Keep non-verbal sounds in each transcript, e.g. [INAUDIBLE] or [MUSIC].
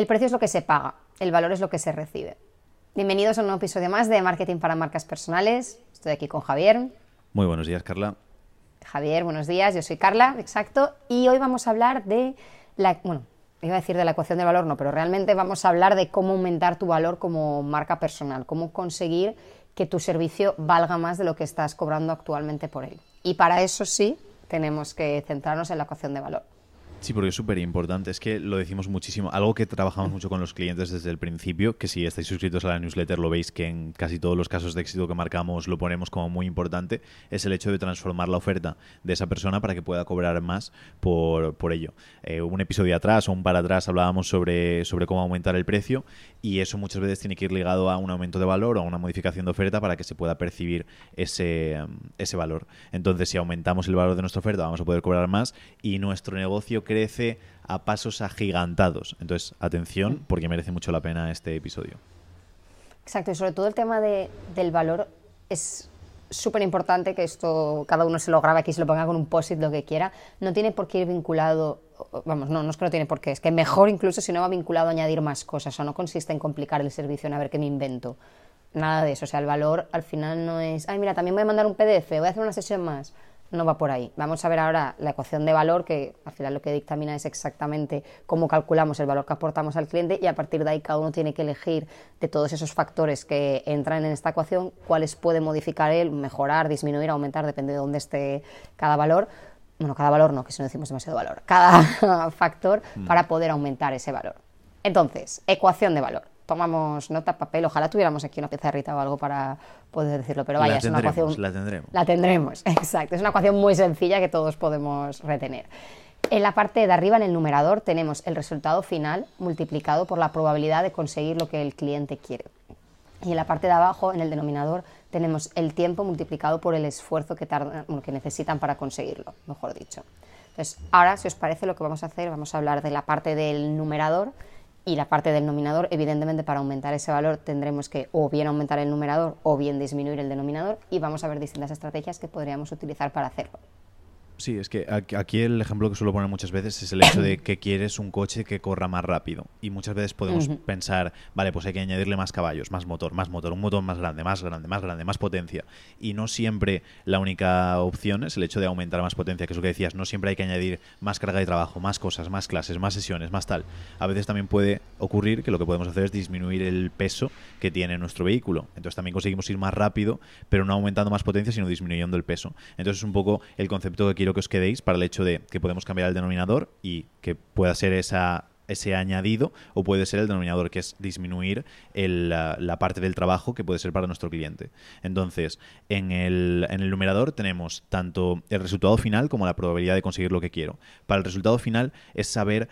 El precio es lo que se paga, el valor es lo que se recibe. Bienvenidos a un nuevo episodio más de Marketing para Marcas Personales. Estoy aquí con Javier. Muy buenos días, Carla. Javier, buenos días. Yo soy Carla, exacto. Y hoy vamos a hablar de la. Bueno, iba a decir de la ecuación del valor, no, pero realmente vamos a hablar de cómo aumentar tu valor como marca personal, cómo conseguir que tu servicio valga más de lo que estás cobrando actualmente por él. Y para eso sí tenemos que centrarnos en la ecuación de valor. Sí, porque es súper importante. Es que lo decimos muchísimo. Algo que trabajamos mucho con los clientes desde el principio, que si estáis suscritos a la newsletter lo veis que en casi todos los casos de éxito que marcamos lo ponemos como muy importante, es el hecho de transformar la oferta de esa persona para que pueda cobrar más por, por ello. Eh, un episodio atrás o un para atrás hablábamos sobre, sobre cómo aumentar el precio y eso muchas veces tiene que ir ligado a un aumento de valor o a una modificación de oferta para que se pueda percibir ese, ese valor. Entonces, si aumentamos el valor de nuestra oferta, vamos a poder cobrar más y nuestro negocio crece a pasos agigantados. Entonces, atención, porque merece mucho la pena este episodio. Exacto, y sobre todo el tema de, del valor es súper importante que esto cada uno se lo grabe aquí, se lo ponga con un post-it, lo que quiera. No tiene por qué ir vinculado, vamos, no, no es que no tiene por qué, es que mejor incluso si no va vinculado a añadir más cosas, o no consiste en complicar el servicio, en a ver qué me invento. Nada de eso, o sea, el valor al final no es, ay, mira, también voy a mandar un PDF, voy a hacer una sesión más no va por ahí. Vamos a ver ahora la ecuación de valor, que al final lo que dictamina es exactamente cómo calculamos el valor que aportamos al cliente y a partir de ahí cada uno tiene que elegir de todos esos factores que entran en esta ecuación cuáles puede modificar él, mejorar, disminuir, aumentar, depende de dónde esté cada valor. Bueno, cada valor no, que si no decimos demasiado valor. [LAUGHS] Cada factor mm. para poder aumentar ese valor. Entonces, ecuación de valor tomamos nota, papel, ojalá tuviéramos aquí una pizarrita o algo para poder decirlo, pero vaya, es una ecuación... La tendremos. La tendremos, [LAUGHS] exacto. Es una ecuación muy sencilla que todos podemos retener. En la parte de arriba, en el numerador, tenemos el resultado final multiplicado por la probabilidad de conseguir lo que el cliente quiere. Y en la parte de abajo, en el denominador, tenemos el tiempo multiplicado por el esfuerzo que, tardan, que necesitan para conseguirlo, mejor dicho. Entonces, ahora, si os parece, lo que vamos a hacer, vamos a hablar de la parte del numerador y la parte del nominador, evidentemente para aumentar ese valor tendremos que o bien aumentar el numerador o bien disminuir el denominador y vamos a ver distintas estrategias que podríamos utilizar para hacerlo. Sí, es que aquí el ejemplo que suelo poner muchas veces es el hecho de que quieres un coche que corra más rápido. Y muchas veces podemos pensar, vale, pues hay que añadirle más caballos, más motor, más motor, un motor más grande, más grande, más grande, más potencia. Y no siempre la única opción es el hecho de aumentar más potencia, que es lo que decías, no siempre hay que añadir más carga de trabajo, más cosas, más clases, más sesiones, más tal. A veces también puede ocurrir que lo que podemos hacer es disminuir el peso que tiene nuestro vehículo. Entonces también conseguimos ir más rápido, pero no aumentando más potencia, sino disminuyendo el peso. Entonces es un poco el concepto que quiero que os quedéis para el hecho de que podemos cambiar el denominador y que pueda ser esa ese añadido o puede ser el denominador que es disminuir la, parte del trabajo que puede ser para nuestro cliente. Entonces, en el, en el numerador tenemos tanto el resultado final como la probabilidad de conseguir lo que quiero. Para el resultado final es saber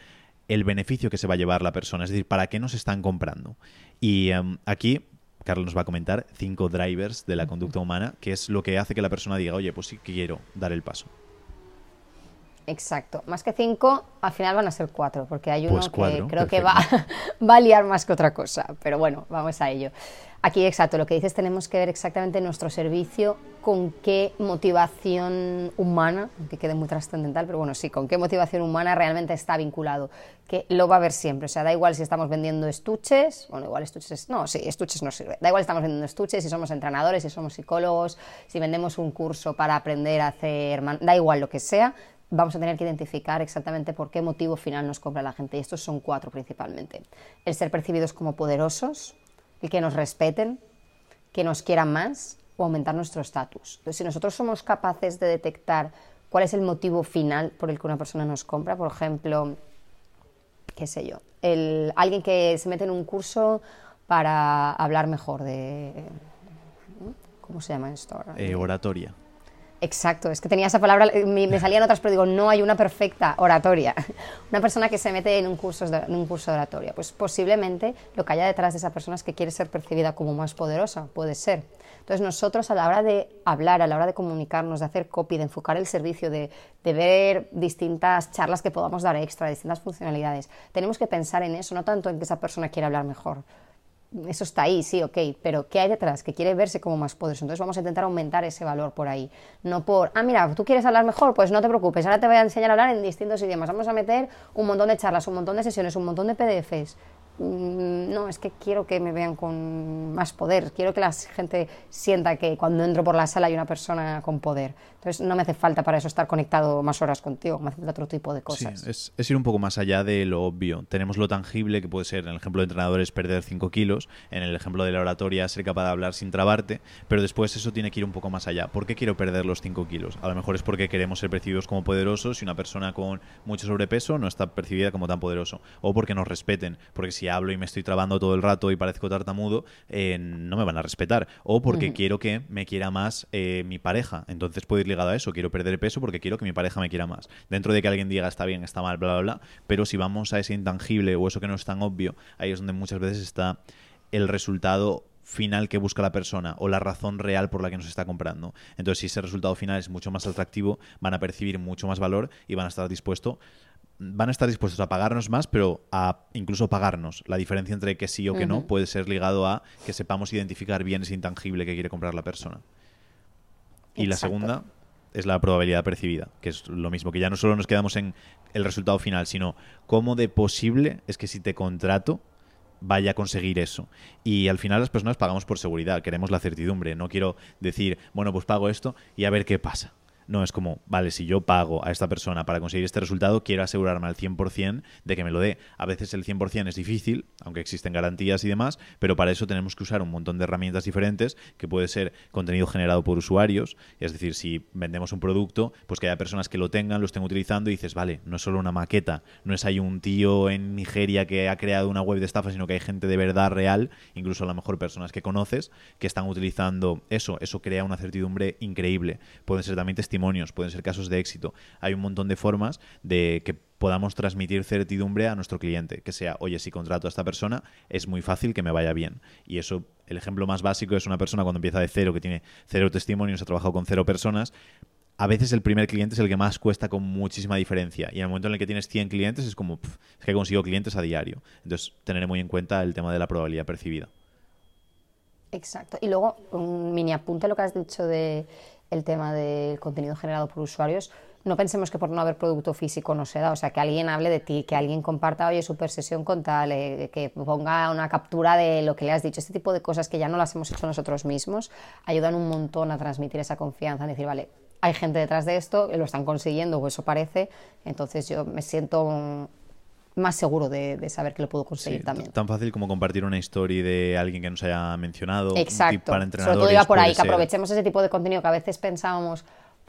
el beneficio que se va a llevar la persona, es decir, para qué nos están comprando. Y em, aquí Carlos nos va a comentar cinco drivers de la conducta humana, que es lo que hace que la persona diga, oye, pues sí quiero dar el paso. Exacto. Más que cinco, al final van a ser cuatro, porque hay uno pues que creo que va, [LAUGHS] va, a liar más que otra cosa. Pero bueno, vamos a ello. Aquí, exacto, lo que dices, tenemos que ver exactamente nuestro servicio, con qué motivación humana, que quede muy trascendental, pero bueno, sí, con qué motivación humana realmente está vinculado, que lo va a ver siempre. O sea, da igual si estamos vendiendo estuches, bueno, igual estuches, no, sí, estuches no sirve. Da igual si estamos vendiendo estuches, si somos entrenadores, si somos psicólogos, si vendemos un curso para aprender a hacer, da igual lo que sea, vamos a tener que identificar exactamente por qué motivo final nos compra la gente. Y estos son cuatro principalmente. El ser percibidos como poderosos, el que nos respeten, que nos quieran más o aumentar nuestro estatus. Entonces, si nosotros somos capaces de detectar cuál es el motivo final por el que una persona nos compra, por ejemplo, qué sé yo, el, alguien que se mete en un curso para hablar mejor de... ¿Cómo se llama esto ahora? Eh, oratoria. Exacto, es que tenía esa palabra, eh, me, salían otras, pero digo, no hay una perfecta oratoria. [LAUGHS] Una persona que se mete en un, curso de, en un curso oratoria, pues posiblemente lo que haya detrás de esa persona es que quiere ser percibida como más poderosa, puede ser. Entonces nosotros a la hora de hablar, a la hora de comunicarnos, de hacer copy, de enfocar el servicio, de, de ver distintas charlas que podamos dar extra, distintas funcionalidades, tenemos que pensar en eso, no tanto en que esa persona quiera hablar mejor, eso está ahí, sí, ok, pero ¿qué hay detrás? Que quiere verse como más poderoso. Entonces vamos a intentar aumentar ese valor por ahí. No por, ah, mira, tú quieres hablar mejor, pues no te preocupes, ahora te voy a enseñar a hablar en distintos idiomas. Vamos a meter un montón de charlas, un montón de sesiones, un montón de PDFs. Mm, no, es que quiero que me vean con más poder, quiero que la gente sienta que cuando entro por la sala hay una persona con poder. Entonces no me hace falta para eso estar conectado más horas contigo, me hace falta otro tipo de cosas. Sí, es, ir un poco más allá de lo obvio. Tenemos lo tangible, que puede ser, en el ejemplo de entrenadores, perder 5 kilos, en el ejemplo de la oratoria, ser capaz de hablar sin trabarte, pero después eso tiene que ir un poco más allá. ¿Por qué quiero perder los 5 kilos? A lo mejor es porque queremos ser percibidos como poderosos y una persona con mucho sobrepeso no está percibida como tan poderoso. O porque nos respeten, porque si hablo y me estoy trabando todo el rato y parezco tartamudo, eh, no me van a respetar. O porque quiero que me quiera más eh, mi pareja. Entonces puede ir ligado a eso. Quiero perder peso porque quiero que mi pareja me quiera más. Dentro de que alguien diga está bien, está mal, bla, bla, bla. Pero si vamos a ese intangible o eso que no es tan obvio, ahí es donde muchas veces está el resultado final que busca la persona o la razón real por la que nos está comprando. Entonces, si ese resultado final es mucho más atractivo, van a percibir mucho más valor y van a estar dispuestos van a estar dispuestos a pagarnos más, pero a incluso pagarnos. La diferencia entre que sí o que no puede ser ligado a que sepamos identificar bien ese intangible que quiere comprar la persona. Y la segunda es la probabilidad percibida, que es lo mismo, que ya no solo nos quedamos en el resultado final, sino cómo de posible es que si te contrato vaya a conseguir eso. Y al final las personas pagamos por seguridad, queremos la certidumbre. No quiero decir, bueno, pues pago esto y a ver qué pasa. No, es como, vale, si yo pago a esta persona para conseguir este resultado, quiero asegurarme al 100% de que me lo dé. A veces el 100% es difícil, aunque existen garantías y demás, pero para eso tenemos que usar un montón de herramientas diferentes, que puede ser contenido generado por usuarios, es decir, si vendemos un producto, pues que haya personas que lo tengan, lo estén utilizando y dices, vale, no es solo una maqueta, no es ahí un tío en Nigeria que ha creado una web de estafa, sino que hay gente de verdad real, incluso a lo mejor personas que conoces, que están utilizando eso. Eso crea una certidumbre increíble. Pueden ser también testimonios pueden ser casos de éxito. Hay un montón de formas de que podamos transmitir certidumbre a nuestro cliente, que sea, oye, si contrato a esta persona, es muy fácil que me vaya bien. Y eso, el ejemplo más básico es una persona cuando empieza de cero, que tiene cero testimonios, ha trabajado con cero personas, a veces el primer cliente es el que más cuesta con muchísima diferencia. Y en el momento en el que tienes 100 clientes es como, es que consigo clientes a diario. Entonces, tener muy en cuenta el tema de la probabilidad percibida. Exacto. Y luego, un mini apunte a lo que has dicho de el tema del contenido generado por usuarios, no pensemos que por no haber producto físico no se da, o sea, que alguien hable de ti, que alguien comparta, oye, super sesión con tal, eh, que ponga una captura de lo que le has dicho, este tipo de cosas que ya no las hemos hecho nosotros mismos, ayudan un montón a transmitir esa confianza, a decir, vale, hay gente detrás de esto, lo están consiguiendo, o eso parece, entonces yo me siento más seguro de, saber que lo puedo conseguir también. Tan fácil como compartir una historia de alguien que nos haya mencionado. Exacto. para entrenadores. Sobre todo iba por ahí, que aprovechemos ese tipo de contenido que a veces pensábamos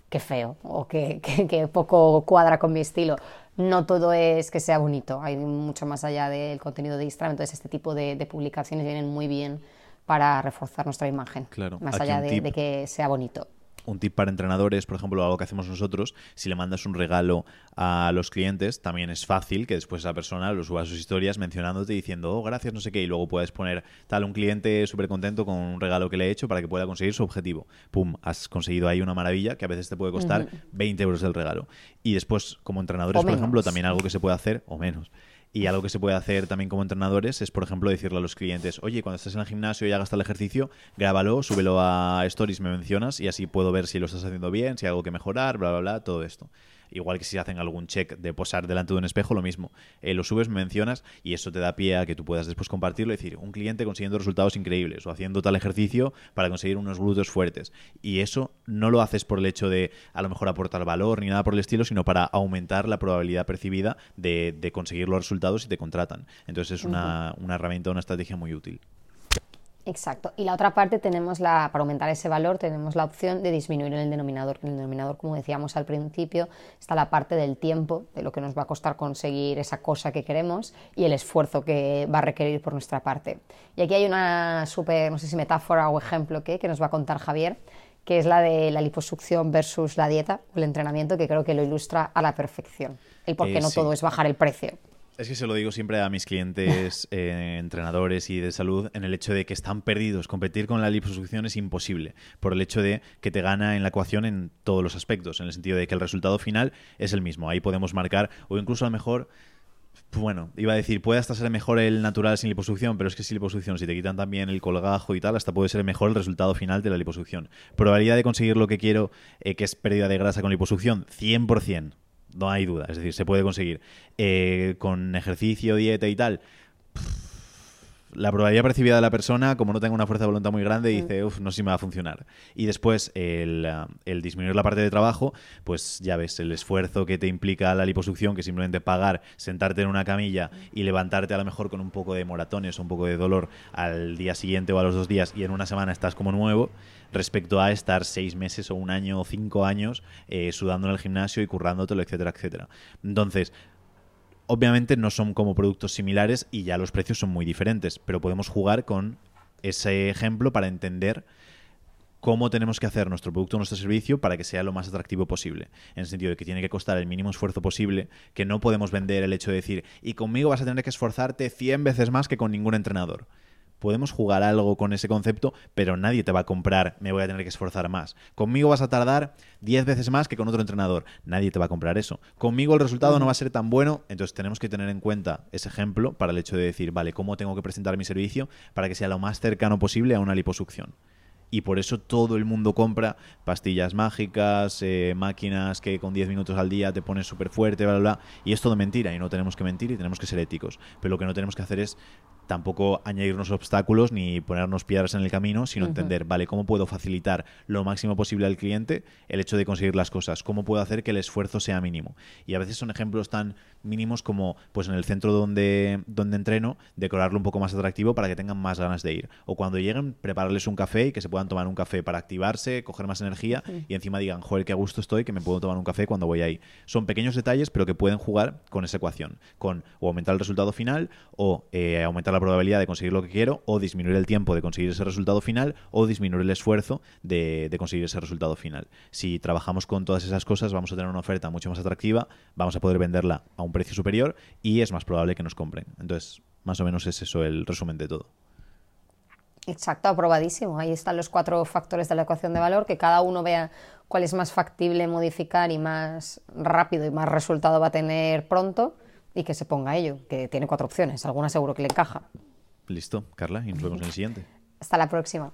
que feo o [LAUGHS] que, que, poco cuadra con mi estilo. No todo es que sea bonito, hay mucho más allá del contenido de Instagram, entonces este tipo de, publicaciones vienen muy bien para reforzar nuestra imagen, claro. más allá de que sea bonito un tip para entrenadores, por ejemplo, algo que hacemos nosotros, si le mandas un regalo a los clientes, también es fácil que después esa persona lo suba a sus historias mencionándote y diciendo, oh, gracias, no sé qué, y luego puedes poner tal un cliente súper contento con un regalo que le he hecho para que pueda conseguir su objetivo. Pum, has conseguido ahí una maravilla que a veces te puede costar 20 euros del regalo. Y después, como entrenadores, por ejemplo, también algo que se puede hacer, o menos, y algo que se puede hacer también como entrenadores es, por ejemplo, decirle a los clientes, oye, cuando estés en el gimnasio y hagas el ejercicio, grábalo, súbelo a Stories, me mencionas y así puedo ver si lo estás haciendo bien, si hay algo que mejorar, bla, bla, bla, todo esto. Igual que si hacen algún check de posar delante de un espejo, lo mismo. Eh, lo subes, me mencionas y eso te da pie a que tú puedas después compartirlo y decir, un cliente consiguiendo resultados increíbles o haciendo tal ejercicio para conseguir unos glúteos fuertes. Y eso no lo haces por el hecho de a lo mejor aportar valor ni nada por el estilo, sino para aumentar la probabilidad percibida de, conseguir los resultados y te contratan. Entonces es una, una herramienta, una estrategia muy útil. Exacto. Y la otra parte tenemos la, para aumentar ese valor, tenemos la opción de disminuir el denominador. En el denominador, como decíamos al principio, está la parte del tiempo, de lo que nos va a costar conseguir esa cosa que queremos y el esfuerzo que va a requerir por nuestra parte. Y aquí hay una súper, no sé si metáfora o ejemplo que, que nos va a contar Javier, que es la de la liposucción versus la dieta o el entrenamiento, que creo que lo ilustra a la perfección. El por qué eh, no todo es bajar el precio. Es que se lo digo siempre a mis clientes, [LAUGHS] eh, entrenadores y de salud, en el hecho de que están perdidos. Competir con la liposucción es imposible, por el hecho de que te gana en la ecuación en todos los aspectos, en el sentido de que el resultado final es el mismo. Ahí podemos marcar, o incluso a lo mejor bueno, iba a decir, puede hasta ser mejor el natural sin liposucción, pero es que sin liposucción, si te quitan también el colgajo y tal, hasta puede ser mejor el resultado final de la liposucción. Probabilidad de conseguir lo que quiero, eh, que es pérdida de grasa con liposucción, 100% no hay duda. Es decir, se puede conseguir. Eh, con ejercicio, dieta y tal, la probabilidad percibida de la persona, como no tenga una fuerza de voluntad muy grande, mm. dice, uff, no sé si me va a funcionar. Y después, el, el, disminuir la parte de trabajo, pues ya ves, el esfuerzo que te implica la liposucción, que simplemente pagar, sentarte en una camilla y levantarte a lo mejor con un poco de moratones o un poco de dolor al día siguiente o a los dos días y en una semana estás como nuevo, respecto a estar seis meses o un año o cinco años eh, sudando en el gimnasio y currándotelo, etcétera, etcétera. Entonces, Obviamente no son como productos similares y ya los precios son muy diferentes, pero podemos jugar con ese ejemplo para entender cómo tenemos que hacer nuestro producto o nuestro servicio para que sea lo más atractivo posible. En el sentido de que tiene que costar el mínimo esfuerzo posible, que no podemos vender el hecho de decir, y conmigo vas a tener que esforzarte 100 veces más que con ningún entrenador podemos jugar algo con ese concepto, pero nadie te va a comprar, me voy a tener que esforzar más. Conmigo vas a tardar 10 veces más que con otro entrenador, nadie te va a comprar eso. Conmigo el resultado no va a ser tan bueno, entonces tenemos que tener en cuenta ese ejemplo para el hecho de decir, vale, ¿cómo tengo que presentar mi servicio para que sea lo más cercano posible a una liposucción? y por eso todo el mundo compra pastillas mágicas, eh, máquinas que con 10 minutos al día te pones súper fuerte, bla, bla, bla. Y es todo mentira y no tenemos que mentir y tenemos que ser éticos. Pero lo que no tenemos que hacer es tampoco añadirnos obstáculos ni ponernos piedras en el camino, sino entender, vale, ¿cómo puedo facilitar lo máximo posible al cliente el hecho de conseguir las cosas? ¿Cómo puedo hacer que el esfuerzo sea mínimo? Y a veces son ejemplos tan mínimos como, pues en el centro donde, donde entreno, decorarlo un poco más atractivo para que tengan más ganas de ir. O cuando lleguen, prepararles un café y que se puedan tomar un café para activarse, coger más energía y encima digan, joder, qué gusto estoy, que me puedo tomar un café cuando voy ahí. Son pequeños detalles, pero que pueden jugar con esa ecuación, con o aumentar el resultado final o eh, aumentar la probabilidad de conseguir lo que quiero o disminuir el tiempo de conseguir ese resultado final o disminuir el esfuerzo de, conseguir ese resultado final. Si trabajamos con todas esas cosas vamos a tener una oferta mucho más atractiva, vamos a poder venderla a un precio superior y es más probable que nos compren. Entonces, más o menos es eso el resumen de todo. Exacto, aprobadísimo. Ahí están los cuatro factores de la ecuación de valor, que cada uno vea cuál es más factible modificar y más rápido y más resultado va a tener pronto y que se ponga a ello, que tiene cuatro opciones, alguna seguro que le encaja. Listo, Carla, y nos vemos en el siguiente. Hasta la próxima.